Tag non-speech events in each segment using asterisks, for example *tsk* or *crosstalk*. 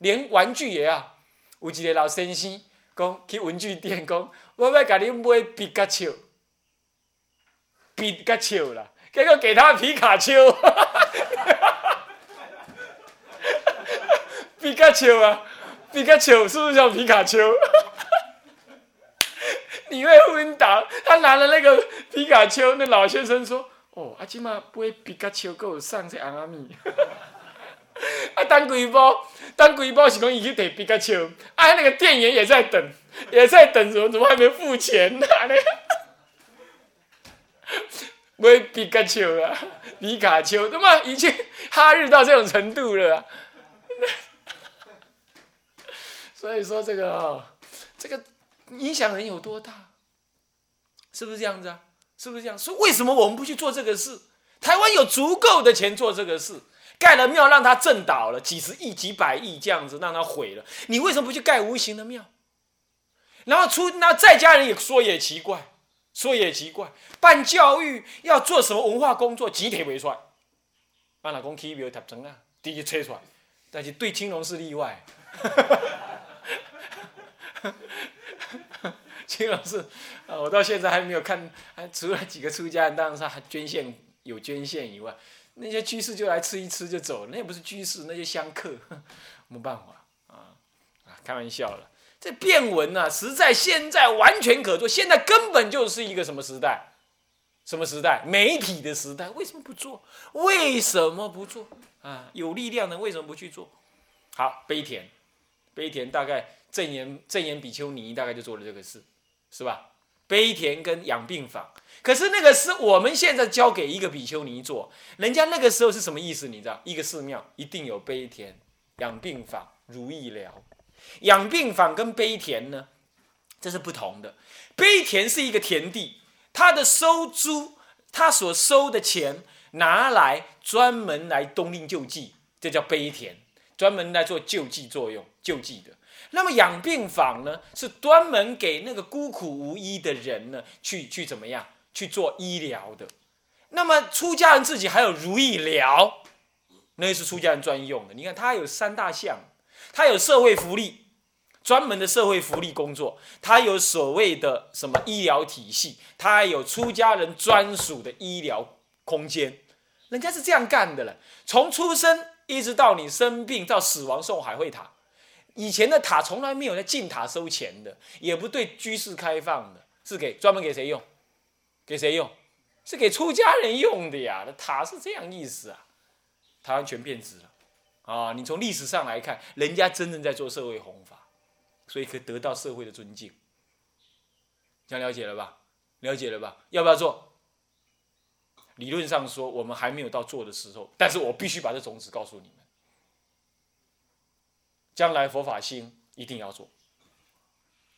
连玩具也要。有一个老先生讲去文具店讲，我要甲你买皮卡丘，皮卡丘啦，结果给他皮卡丘，*laughs* 皮卡丘啊，皮卡丘是不是叫皮卡丘？*laughs* 你会昏倒。他拿了那个皮卡丘，那老先生说：“哦，阿今嘛买皮卡丘，够上这阿米。” *laughs* 啊，当几包，当几包是讲伊去摕皮卡丘，啊，那个店员也在等，也在等，怎么怎么还没付钱呢？*laughs* 买皮卡丘啊，皮卡丘，那么已经哈日到这种程度了。*laughs* 所以说这个哦，这个影响人有多大？是不是这样子啊？是不是这样？说为什么我们不去做这个事？台湾有足够的钱做这个事。盖了庙，让他震倒了，几十亿、几百亿这样子，让他毁了。你为什么不去盖无形的庙？然后出那在家人也说也奇怪，说也奇怪。办教育要做什么文化工作，集体为出来。阿老公起庙读成啊，第一吹出来，但是对青龙是例外。*laughs* 青龙是啊，我到现在还没有看，还除了几个出家人，当然是捐献有捐献以外。那些居士就来吃一吃就走了，那也不是居士，那些香客，*laughs* 没办法啊啊！开玩笑了，这变文呐，实在现在完全可做。现在根本就是一个什么时代？什么时代？媒体的时代。为什么不做？为什么不做？啊，有力量的为什么不去做？好，悲田，悲田大概正言正言比丘尼大概就做了这个事，是吧？悲田跟养病坊。可是那个是我们现在交给一个比丘尼做，人家那个时候是什么意思？你知道，一个寺庙一定有悲田、养病坊、如意疗。养病坊跟悲田呢，这是不同的。悲田是一个田地，它的收租，它所收的钱拿来专门来冬令救济，这叫悲田，专门来做救济作用、救济的。那么养病坊呢，是专门给那个孤苦无依的人呢，去去怎么样？去做医疗的，那么出家人自己还有如意疗，那是出家人专用的。你看，他有三大项，他有社会福利，专门的社会福利工作，他有所谓的什么医疗体系，他还有出家人专属的医疗空间，人家是这样干的了。从出生一直到你生病到死亡送海会塔，以前的塔从来没有在进塔收钱的，也不对居士开放的，是给专门给谁用？给谁用？是给出家人用的呀。那塔是这样意思啊。台湾全变质了啊！你从历史上来看，人家真正在做社会弘法，所以可以得到社会的尊敬。这样了解了吧？了解了吧？要不要做？理论上说，我们还没有到做的时候，但是我必须把这种子告诉你们。将来佛法兴，一定要做。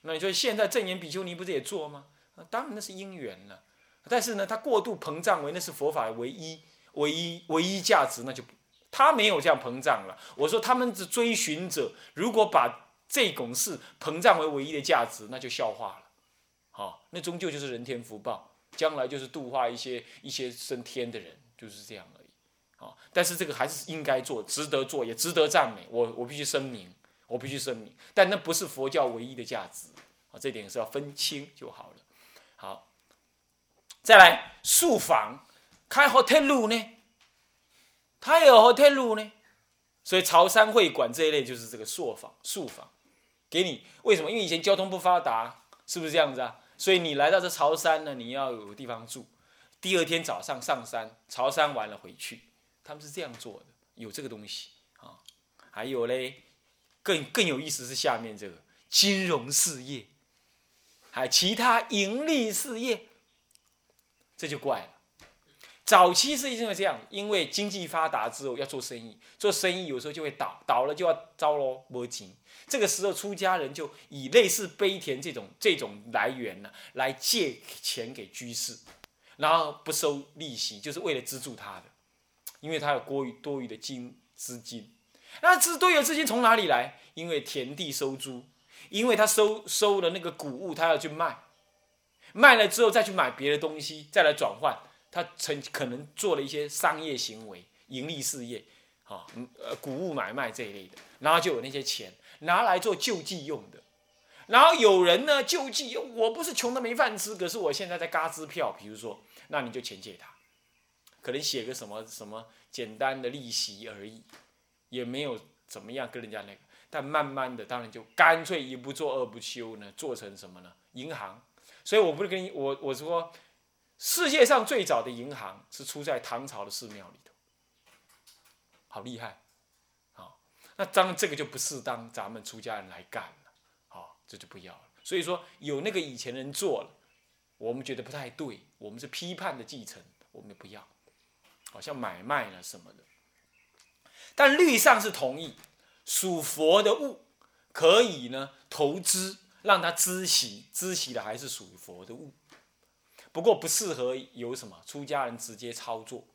那你说现在正言比丘尼不是也做吗？当然那是因缘了。但是呢，他过度膨胀为那是佛法唯一、唯一、唯一价值，那就他没有这样膨胀了。我说他们的追寻者，如果把这种事膨胀为唯一的价值，那就笑话了。好，那终究就是人天福报，将来就是度化一些一些升天的人，就是这样而已。好，但是这个还是应该做，值得做，也值得赞美。我我必须声明，我必须声明，但那不是佛教唯一的价值啊，这点是要分清就好了。再来宿房开 hotel 呢，他有 hotel 呢，所以潮汕会馆这一类就是这个宿房，宿房给你为什么？因为以前交通不发达，是不是这样子啊？所以你来到这潮汕呢，你要有地方住，第二天早上上山，潮汕完了回去，他们是这样做的，有这个东西啊。还有嘞，更更有意思是下面这个金融事业，还其他盈利事业。这就怪了。早期是因为这样，因为经济发达之后要做生意，做生意有时候就会倒，倒了就要遭喽，没钱。这个时候出家人就以类似悲田这种这种来源呢，来借钱给居士，然后不收利息，就是为了资助他的，因为他有过于多余的金资金。那资多余的资金从哪里来？因为田地收租，因为他收收了那个谷物，他要去卖。卖了之后再去买别的东西，再来转换，他曾可能做了一些商业行为、盈利事业，啊，呃，谷物买卖这一类的，然后就有那些钱拿来做救济用的。然后有人呢救济，我不是穷的没饭吃，可是我现在在嘎支票，比如说，那你就钱借他，可能写个什么什么简单的利息而已，也没有怎么样跟人家那个。但慢慢的，当然就干脆一不做二不休呢，做成什么呢？银行。所以我不是跟你我我说，世界上最早的银行是出在唐朝的寺庙里头，好厉害，好，那当然这个就不适当咱们出家人来干了，好，这就不要了。所以说有那个以前人做了，我们觉得不太对，我们是批判的继承，我们也不要，好像买卖了什么的。但律上是同意，属佛的物可以呢投资。让他知悉，知悉的还是属于佛的物，不过不适合有什么出家人直接操作，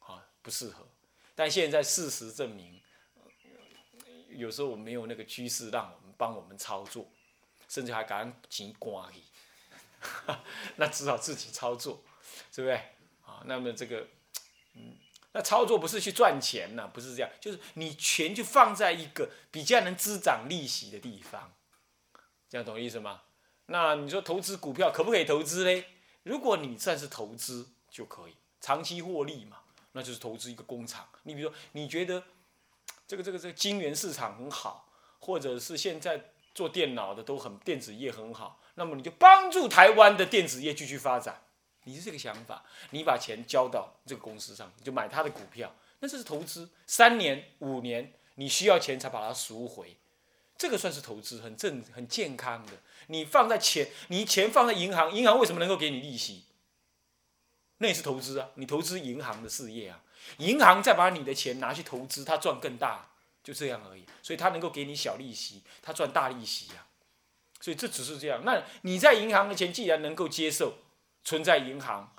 啊，不适合。但现在事实证明，有时候我没有那个居士让我们帮我们操作，甚至还敢钱刮你，*laughs* 那只好自己操作，对不对？啊，那么这个，嗯，那操作不是去赚钱呢，不是这样，就是你钱就放在一个比较能滋长利息的地方。这样懂意思吗？那你说投资股票可不可以投资嘞？如果你算是投资就可以，长期获利嘛，那就是投资一个工厂。你比如说，你觉得 *tsk* 这个这个这个晶圆市场很好，或者是现在做电脑的都很电子业很好，那么你就帮助台湾的电子业继续发展。你是这个想法，你把钱交到这个公司上，你就买他的股票，那这是投资。三年五年你需要钱才把它赎回。这个算是投资，很正、很健康的。你放在钱，你钱放在银行，银行为什么能够给你利息？那也是投资啊，你投资银行的事业啊，银行再把你的钱拿去投资，它赚更大，就这样而已。所以它能够给你小利息，它赚大利息啊。所以这只是这样。那你在银行的钱既然能够接受存在银行，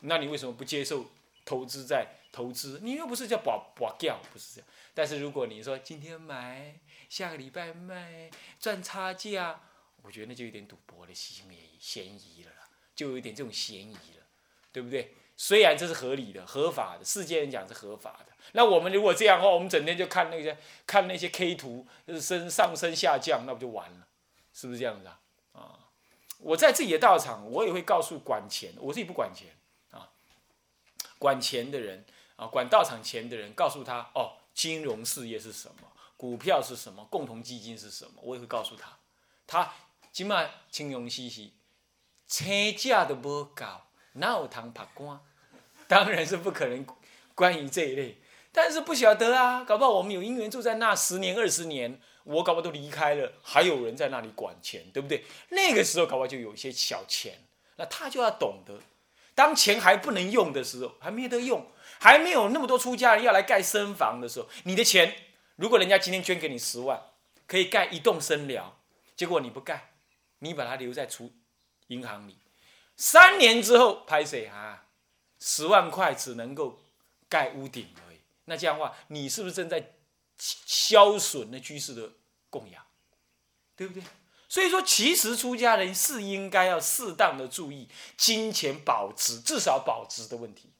那你为什么不接受投资在投资？你又不是叫保保掉，不是这样。但是如果你说今天买。下个礼拜卖赚差价，我觉得那就有点赌博的嫌疑嫌疑了啦，就有点这种嫌疑了，对不对？虽然这是合理的、合法的，世界人讲是合法的。那我们如果这样的话，我们整天就看那些看那些 K 图，就是升上升下降，那不就完了？是不是这样子啊？啊，我在自己的道场，我也会告诉管钱，我自己不管钱啊，管钱的人啊，管道场钱的人，告诉他哦，金融事业是什么？股票是什么？共同基金是什么？我也会告诉他。他起码金融稀稀，车价都不高，哪有糖拍光？当然是不可能。关于这一类，但是不晓得啊，搞不好我们有姻缘住在那十年二十年，我搞不好都离开了，还有人在那里管钱，对不对？那个时候搞不好就有一些小钱，那他就要懂得，当钱还不能用的时候，还没得用，还没有那么多出家人要来盖僧房的时候，你的钱。如果人家今天捐给你十万，可以盖一栋生疗，结果你不盖，你把它留在储银行里，三年之后拍谁啊？十万块只能够盖屋顶而已。那这样的话，你是不是正在消损那居士的供养？对不对？所以说，其实出家人是应该要适当的注意金钱保值，至少保值的问题。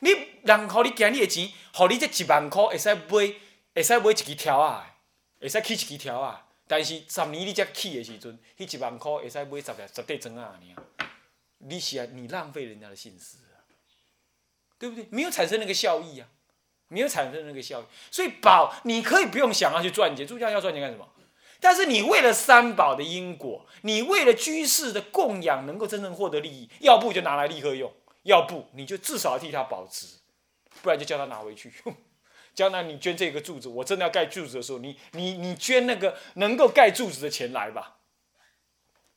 你人互你惊你的钱，互你这一万块会使买，会使买一支条啊，会使起一支条啊。但是十年你才起的时阵，迄一万块会使买十十块砖啊，尔。你是啊，你浪费人家的心思啊，对不对？没有产生那个效益啊，没有产生那个效益。所以宝，你可以不用想要去赚钱，出家要赚钱干什么？但是你为了三宝的因果，你为了居士的供养，能够真正获得利益，要不就拿来立刻用。要不你就至少要替他保值，不然就叫他拿回去。*laughs* 将来你捐这个柱子，我真的要盖柱子的时候，你你你捐那个能够盖柱子的钱来吧，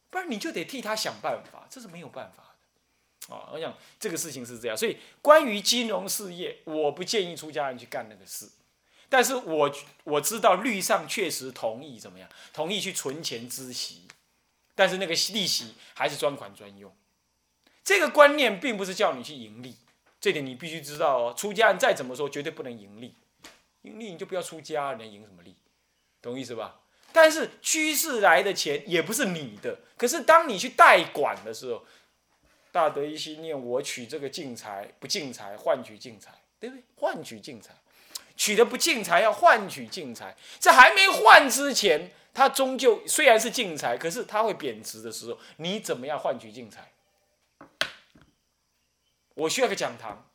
不然你就得替他想办法，这是没有办法的。啊，我想这个事情是这样，所以关于金融事业，我不建议出家人去干那个事。但是我我知道律上确实同意怎么样，同意去存钱孳息，但是那个利息还是专款专用。这个观念并不是叫你去盈利，这点你必须知道哦。出家人再怎么说，绝对不能盈利，盈利你就不要出家，能盈什么利？懂意思吧？但是居士来的钱也不是你的，可是当你去代管的时候，大德一心念我取这个净财不净财换取净财，对不对？换取净财，取的不净财，要换取净财。这还没换之前，它终究虽然是净财，可是它会贬值的时候，你怎么样换取净财？我需要个讲堂，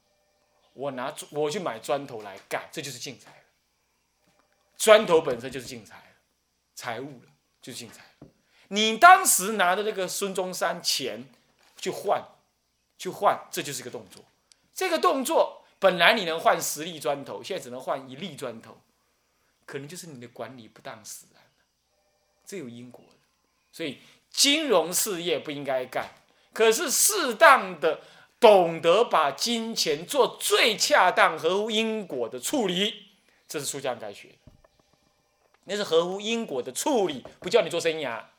我拿我去买砖头来盖，这就是净财。砖头本身就是净财，财物了，就是净财。你当时拿的那个孙中山钱去换，去换，这就是一个动作。这个动作本来你能换十粒砖头，现在只能换一粒砖头，可能就是你的管理不当使然这有因果的。所以金融事业不应该干，可是适当的懂得把金钱做最恰当、合乎因果的处理，这是出家该学的。那是合乎因果的处理，不叫你做生意啊。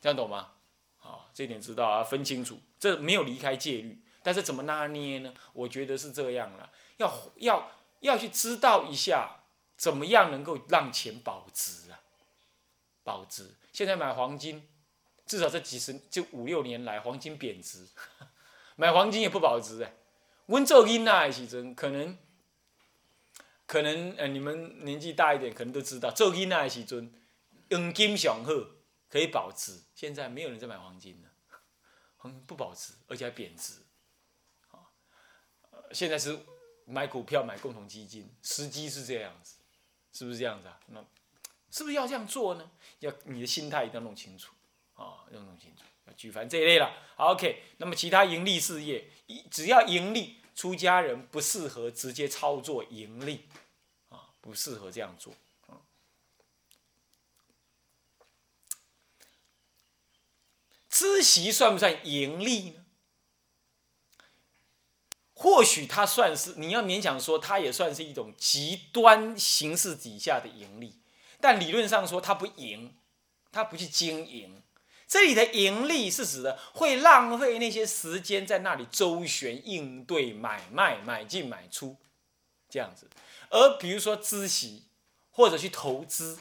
这样懂吗？好，这点知道啊，分清楚，这没有离开戒律，但是怎么拿捏呢？我觉得是这样了，要要要去知道一下，怎么样能够让钱保值啊？保值。现在买黄金，至少这几十就五六年来，黄金贬值，*laughs* 买黄金也不保值哎。温做金那时阵，可能可能呃，你们年纪大一点，可能都知道，做金那时阵，黄金上好。可以保值，现在没有人在买黄金了，黄 *laughs* 金不保值，而且还贬值，啊，现在是买股票、买共同基金，时机是这样子，是不是这样子啊？那是不是要这样做呢？要你的心态一定要弄清楚，啊，要弄清楚，举凡这一类了。，OK，那么其他盈利事业，只要盈利，出家人不适合直接操作盈利，啊，不适合这样做。孳息算不算盈利呢？或许它算是，你要勉强说，它也算是一种极端形式底下的盈利。但理论上说，它不盈，它不去经营。这里的盈利是指的会浪费那些时间在那里周旋应对买卖、买进买出这样子。而比如说孳息或者去投资。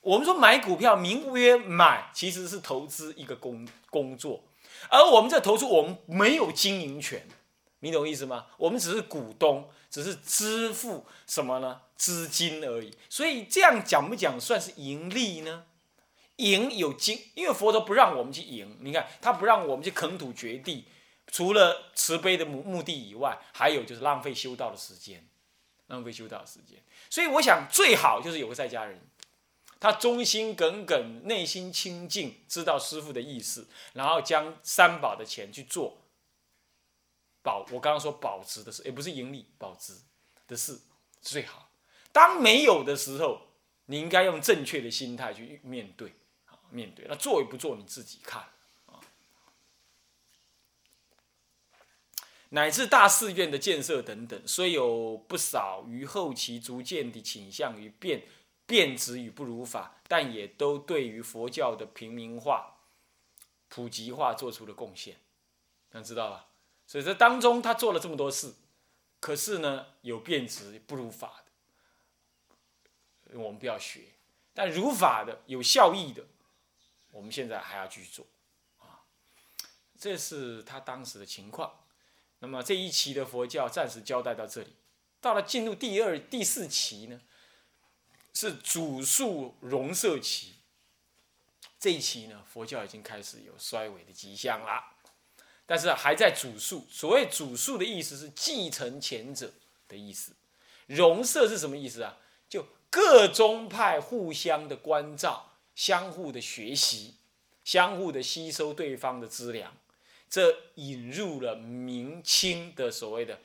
我们说买股票，名曰买，其实是投资一个工工作，而我们这投资，我们没有经营权，你懂意思吗？我们只是股东，只是支付什么呢？资金而已。所以这样讲不讲算是盈利呢？赢有经，因为佛陀不让我们去赢，你看他不让我们去垦土掘地，除了慈悲的目目的以外，还有就是浪费修道的时间，浪费修道的时间。所以我想最好就是有个在家人。他忠心耿耿，内心清净，知道师傅的意思，然后将三宝的钱去做保。我刚刚说保值的事，也不是盈利，保值的事最好。当没有的时候，你应该用正确的心态去面对，面对。那做与不做，你自己看啊。乃至大寺院的建设等等，虽有不少于后期逐渐的倾向于变。变质与不如法，但也都对于佛教的平民化、普及化做出了贡献，想知道吧？所以这当中他做了这么多事，可是呢，有变质不如法的，我们不要学；但如法的、有效益的，我们现在还要继续做啊。这是他当时的情况。那么这一期的佛教暂时交代到这里，到了进入第二、第四期呢？是主述容色期，这一期呢，佛教已经开始有衰微的迹象了，但是还在主述。所谓主述的意思是继承前者的意思。容色是什么意思啊？就各宗派互相的关照，相互的学习，相互的吸收对方的资粮，这引入了明清的所谓的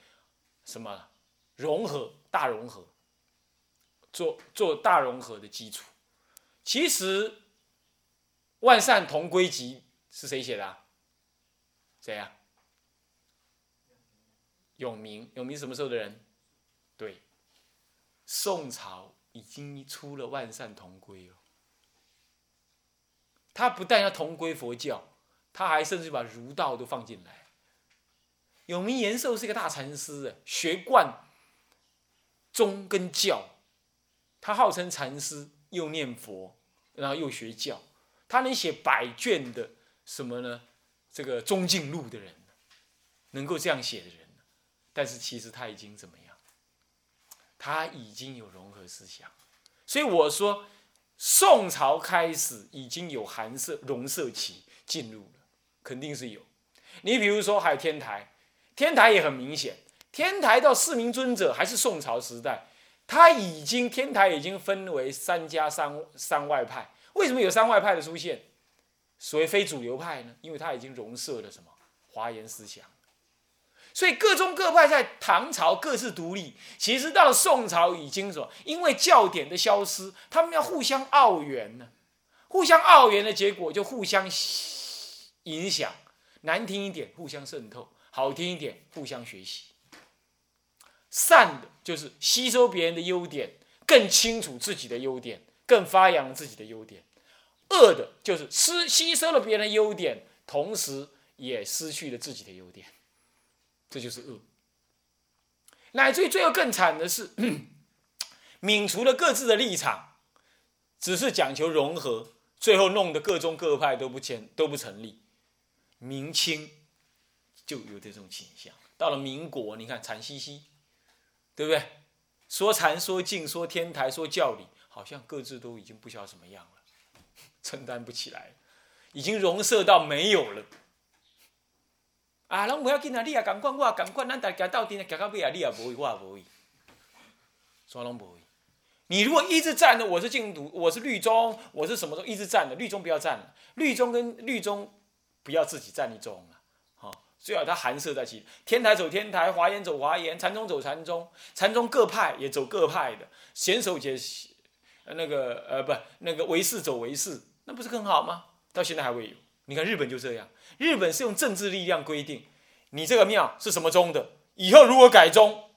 什么融合大融合。做做大融合的基础，其实万善同归集是谁写的？谁呀？永明，永明什么时候的人？对，宋朝已经出了万善同归了。他不但要同归佛教，他还甚至把儒道都放进来。永明延寿是一个大禅师，学贯宗跟教。他号称禅师，又念佛，然后又学教，他能写百卷的什么呢？这个《中进录》的人，能够这样写的人，但是其实他已经怎么样？他已经有融合思想，所以我说，宋朝开始已经有寒色融色期进入了，肯定是有。你比如说还有天台，天台也很明显，天台到四明尊者还是宋朝时代，他已经天台已经分为三家三三外派。为什么有三外派的出现？所谓非主流派呢？因为它已经融摄了什么华严思想，所以各宗各派在唐朝各自独立。其实到了宋朝已经什么？因为教典的消失，他们要互相奥援呢。互相奥援的结果就互相影响，难听一点互相渗透，好听一点互相学习。善的就是吸收别人的优点，更清楚自己的优点，更发扬自己的优点。恶的就是失吸收了别人的优点，同时也失去了自己的优点，这就是恶。乃至于最后更惨的是，泯除了各自的立场，只是讲求融合，最后弄得各宗各派都不成都不成立。明清就有这种倾向，到了民国，你看禅兮兮，对不对？说禅说净说天台说教理，好像各自都已经不晓得什么样了。*laughs* 承担不起来，已经融摄到没有了。啊，拢不要紧啊！你也赶快，我也赶快，咱大家到底行到尾啊！你也无会，我也无会，啥拢无会。你如果一直站着，我是净土，我是律宗，我是什么都一直站着，律宗不要站了，律宗跟律宗不要自己站一宗了，好，最好它含摄在其天台走天台，华严走华严，禅宗走禅宗，禅宗各派也走各派的，显手解那个呃不那个唯识走唯识。那不是更好吗？到现在还会有。你看日本就这样，日本是用政治力量规定，你这个庙是什么宗的，以后如果改宗，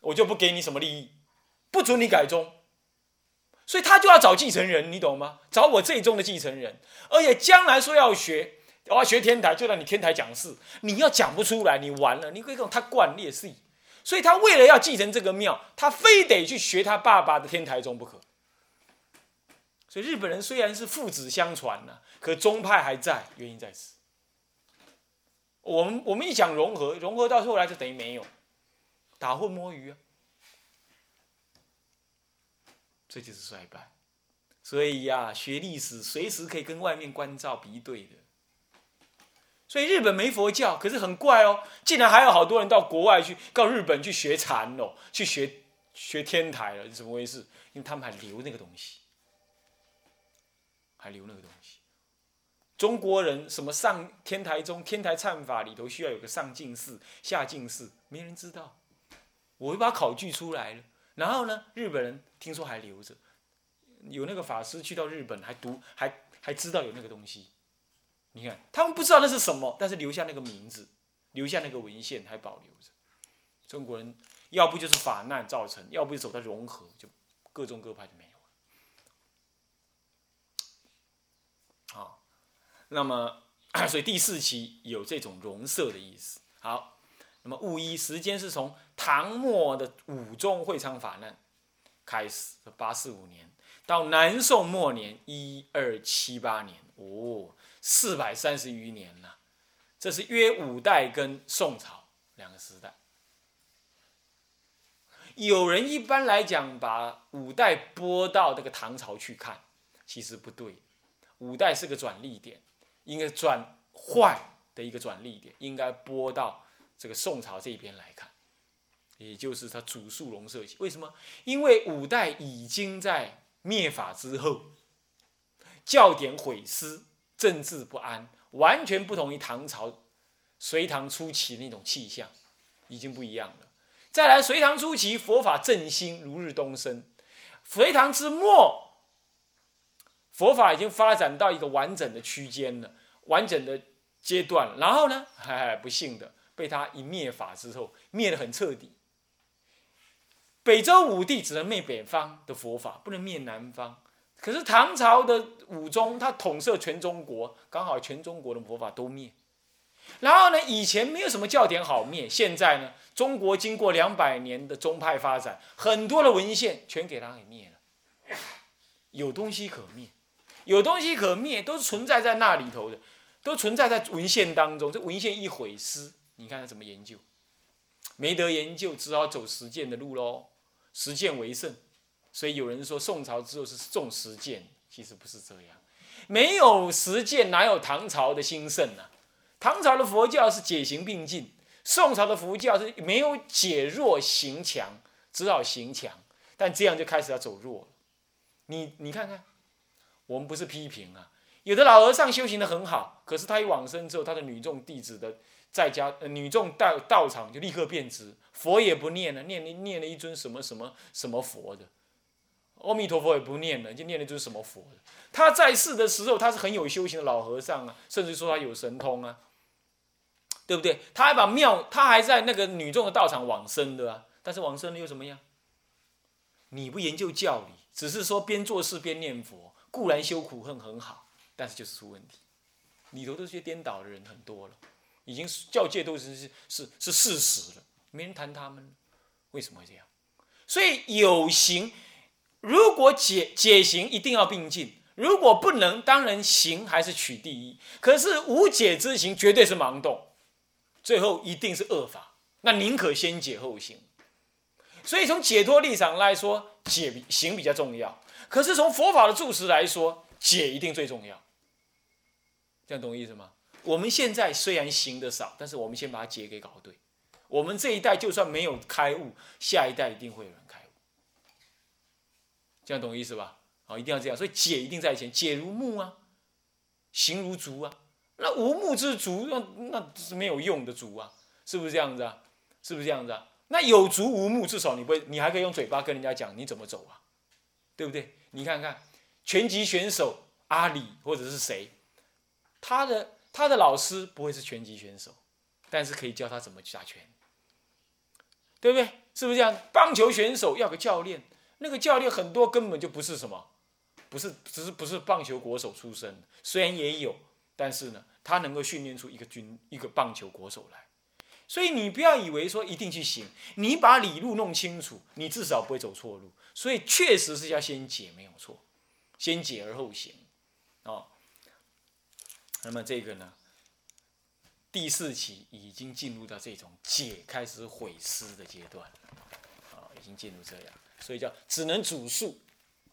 我就不给你什么利益，不准你改宗。所以他就要找继承人，你懂吗？找我这一宗的继承人，而且将来说要学，我要学天台，就让你天台讲事，你要讲不出来，你完了，你可以跟他惯劣势。所以他为了要继承这个庙，他非得去学他爸爸的天台宗不可。所以日本人虽然是父子相传呐，可宗派还在，原因在此。我们我们一讲融合，融合到后来就等于没有，打混摸鱼啊，这就是衰败。所以呀，学历史随时可以跟外面关照比对的。所以日本没佛教，可是很怪哦，竟然还有好多人到国外去，到日本去学禅哦，去学学天台了，怎么回事？因为他们还留那个东西。还留那个东西，中国人什么上天台宗、天台忏法里头需要有个上进士、下进士，没人知道。我会把考据出来了，然后呢，日本人听说还留着，有那个法师去到日本还读，还还知道有那个东西。你看，他们不知道那是什么，但是留下那个名字，留下那个文献还保留着。中国人要不就是法难造成，要不就走到融合，就各宗各派就没。那么，*clears throat* 所以第四期有这种融色的意思。好，那么戊一时间是从唐末的武宗会昌法难开始，八四五年到南宋末年一二七八年，哦，四百三十余年了。这是约五代跟宋朝两个时代。有人一般来讲把五代拨到这个唐朝去看，其实不对，五代是个转捩点。应该转坏的一个转力点，应该拨到这个宋朝这边来看，也就是它主述龙社期。为什么？因为五代已经在灭法之后，教典毁失，政治不安，完全不同于唐朝、隋唐初期那种气象，已经不一样了。再来，隋唐初期佛法振兴，如日东升；隋唐之末。佛法已经发展到一个完整的区间了，完整的阶段。然后呢，哎，不幸的被他一灭法之后，灭得很彻底。北周武帝只能灭北方的佛法，不能灭南方。可是唐朝的武宗，他统摄全中国，刚好全中国的佛法都灭。然后呢，以前没有什么教典好灭，现在呢，中国经过两百年的宗派发展，很多的文献全给他给灭了，有东西可灭。有东西可灭，都是存在在那里头的，都存在在文献当中。这文献一毁失，你看他怎么研究？没得研究，只好走实践的路喽。实践为胜，所以有人说宋朝之后是重实践，其实不是这样。没有实践，哪有唐朝的兴盛呢？唐朝的佛教是解行并进，宋朝的佛教是没有解弱行强，只好行强，但这样就开始要走弱了。你你看看，我们不是批评啊，有的老和尚修行的很好，可是他一往生之后，他的女众弟子的在家，呃，女众道道场就立刻变质，佛也不念了，念念了一尊什么什么什么佛的，阿弥陀佛也不念了，就念了一尊什么佛的。他在世的时候，他是很有修行的老和尚啊，甚至说他有神通啊，对不对？他还把庙，他还在那个女众的道场往生的啊，但是往生了又怎么样？你不研究教理。只是说边做事边念佛，固然修苦恨很好，但是就是出问题，里头都是些颠倒的人很多了，已经教界都是是是是事实了，没人谈他们，为什么会这样？所以有行，如果解解行一定要并进，如果不能，当然行还是取第一。可是无解之行绝对是盲动，最后一定是恶法，那宁可先解后行。所以从解脱立场来说，解比行比较重要。可是从佛法的注释来说，解一定最重要。这样懂意思吗？我们现在虽然行的少，但是我们先把解给搞对。我们这一代就算没有开悟，下一代一定会有人开悟。这样懂意思吧？好，一定要这样。所以解一定在前，解如木啊，行如竹啊。那无木之竹，那那是没有用的竹啊，是不是这样子啊？是不是这样子啊？那有足无木，至少你不会，你还可以用嘴巴跟人家讲你怎么走啊，对不对？你看看拳击选手阿里或者是谁，他的他的老师不会是拳击选手，但是可以教他怎么去打拳，对不对？是不是这样？棒球选手要个教练，那个教练很多根本就不是什么，不是只是不是棒球国手出身，虽然也有，但是呢，他能够训练出一个军一个棒球国手来。所以你不要以为说一定去行，你把理路弄清楚，你至少不会走错路。所以确实是要先解，没有错，先解而后行，哦。那么这个呢，第四期已经进入到这种解开始毁尸的阶段了，啊，已经进入这样，所以叫只能主述，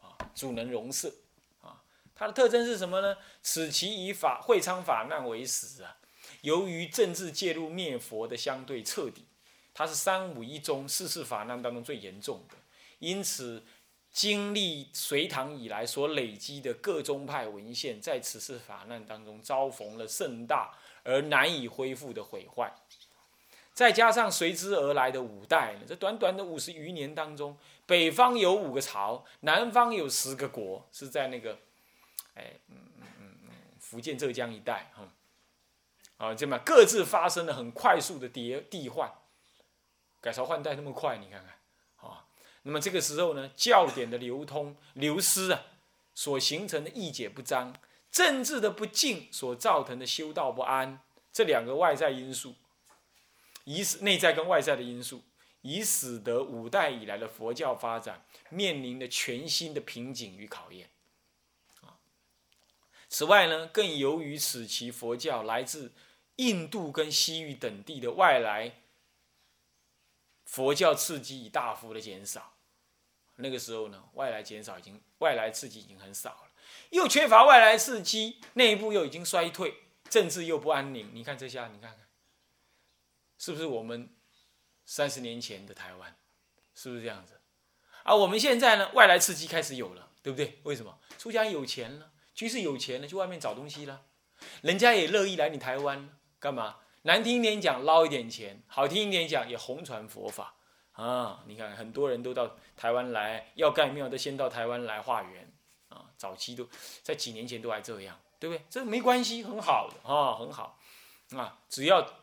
啊，主能容色，啊，它的特征是什么呢？此其以法会昌法难为始啊。由于政治介入灭佛的相对彻底，它是三五一宗四次法难当中最严重的，因此经历隋唐以来所累积的各宗派文献，在此次法难当中遭逢了盛大而难以恢复的毁坏，再加上随之而来的五代，这短短的五十余年当中，北方有五个朝，南方有十个国，是在那个，哎，嗯嗯嗯嗯，福建浙江一带，哈。啊，这么各自发生了很快速的迭替换，改朝换代那么快，你看看，啊，那么这个时候呢，教典的流通流失啊，所形成的义解不彰，政治的不敬所造成的修道不安，这两个外在因素，以使内在跟外在的因素，以使得五代以来的佛教发展面临的全新的瓶颈与考验。啊，此外呢，更由于此其佛教来自。印度跟西域等地的外来佛教刺激已大幅的减少，那个时候呢，外来减少已经外来刺激已经很少了，又缺乏外来刺激，内部又已经衰退，政治又不安宁。你看这下，你看看，是不是我们三十年前的台湾，是不是这样子？而我们现在呢，外来刺激开始有了，对不对？为什么？出家有钱了，居士有钱了，去外面找东西了，人家也乐意来你台湾。干嘛？难听一点讲捞一点钱，好听一点讲也弘传佛法啊！你看很多人都到台湾来，要盖庙都先到台湾来化缘啊。早期都在几年前都还这样，对不对？这没关系，很好的啊，很好啊。只要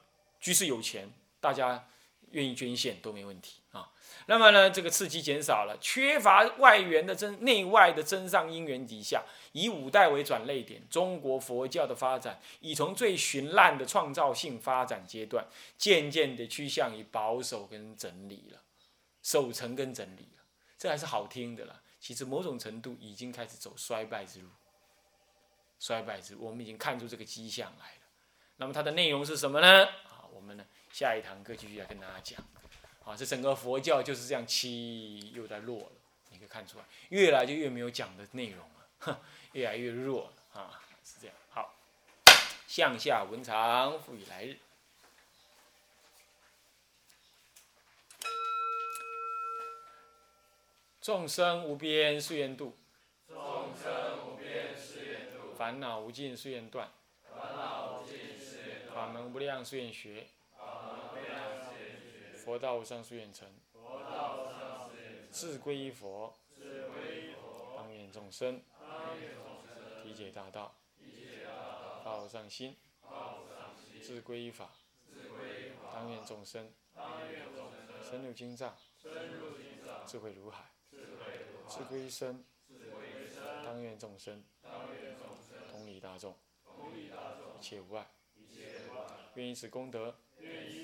居士有钱，大家愿意捐献都没问题啊。那么呢，这个刺激减少了，缺乏外援的真内外的真上因缘底下，以五代为转类点，中国佛教的发展已从最绚烂的创造性发展阶段，渐渐的趋向于保守跟整理了，守成跟整理了，这还是好听的啦。其实某种程度已经开始走衰败之路，衰败之路，我们已经看出这个迹象来了。那么它的内容是什么呢？啊，我们呢下一堂课继续来跟大家讲。啊，这整个佛教就是这样起又在落了，你可以看出来，越来就越没有讲的内容，*laughs* 越来越弱了啊，是这样。好，向下文长复以来日。众生无边誓愿度，众生无边誓愿度，烦恼无尽誓愿断，烦恼无尽誓愿断，法门无量誓愿学，法门无量誓愿学，佛道无上誓愿成，佛道无上誓愿成，志归依佛，众生体解大道，体解大道，发无上心，发无上心，志归依法，当愿众生深入经藏，智慧如海，智慧如海，志归一生，智慧一生，当愿众生。同理大众，一切无碍，一切无碍，愿以此功德愿以此功德